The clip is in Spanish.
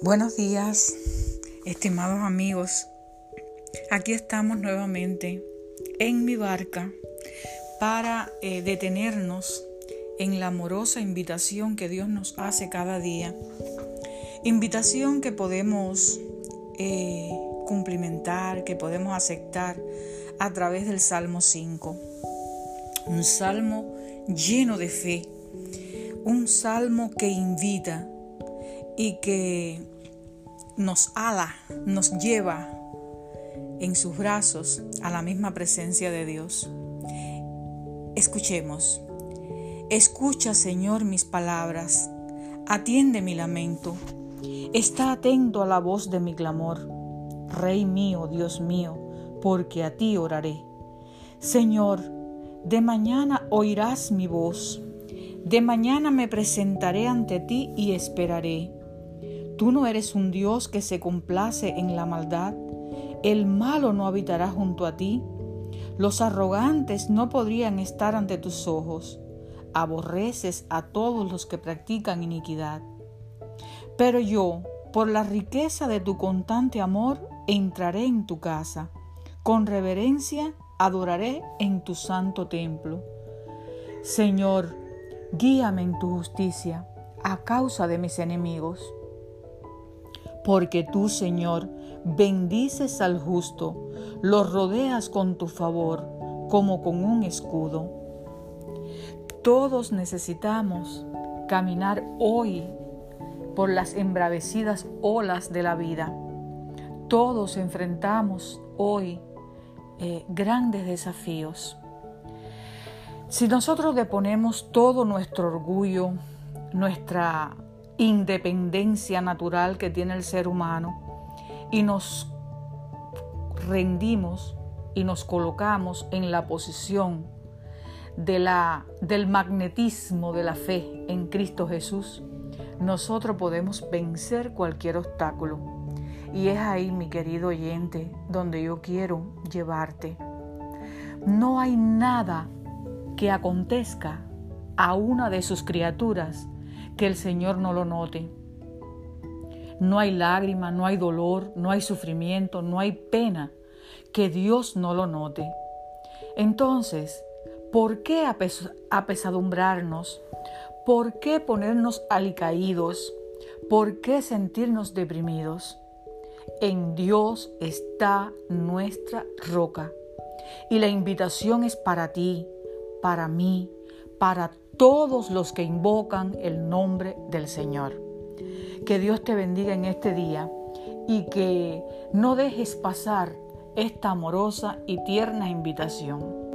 Buenos días, estimados amigos. Aquí estamos nuevamente en mi barca para eh, detenernos en la amorosa invitación que Dios nos hace cada día. Invitación que podemos eh, cumplimentar, que podemos aceptar a través del Salmo 5. Un salmo lleno de fe. Un salmo que invita y que nos ala, nos lleva en sus brazos a la misma presencia de Dios. Escuchemos. Escucha, Señor, mis palabras. Atiende mi lamento. Está atento a la voz de mi clamor. Rey mío, Dios mío, porque a ti oraré. Señor, de mañana oirás mi voz. De mañana me presentaré ante ti y esperaré. Tú no eres un Dios que se complace en la maldad. El malo no habitará junto a ti. Los arrogantes no podrían estar ante tus ojos. Aborreces a todos los que practican iniquidad. Pero yo, por la riqueza de tu constante amor, entraré en tu casa. Con reverencia adoraré en tu santo templo. Señor, guíame en tu justicia a causa de mis enemigos porque tú, Señor, bendices al justo, lo rodeas con tu favor como con un escudo. Todos necesitamos caminar hoy por las embravecidas olas de la vida. Todos enfrentamos hoy eh, grandes desafíos. Si nosotros deponemos todo nuestro orgullo, nuestra independencia natural que tiene el ser humano y nos rendimos y nos colocamos en la posición de la, del magnetismo de la fe en Cristo Jesús, nosotros podemos vencer cualquier obstáculo. Y es ahí, mi querido oyente, donde yo quiero llevarte. No hay nada que acontezca a una de sus criaturas que el Señor no lo note. No hay lágrima, no hay dolor, no hay sufrimiento, no hay pena que Dios no lo note. Entonces, ¿por qué apesadumbrarnos? ¿Por qué ponernos alicaídos? ¿Por qué sentirnos deprimidos? En Dios está nuestra roca. Y la invitación es para ti, para mí, para todos los que invocan el nombre del Señor. Que Dios te bendiga en este día y que no dejes pasar esta amorosa y tierna invitación.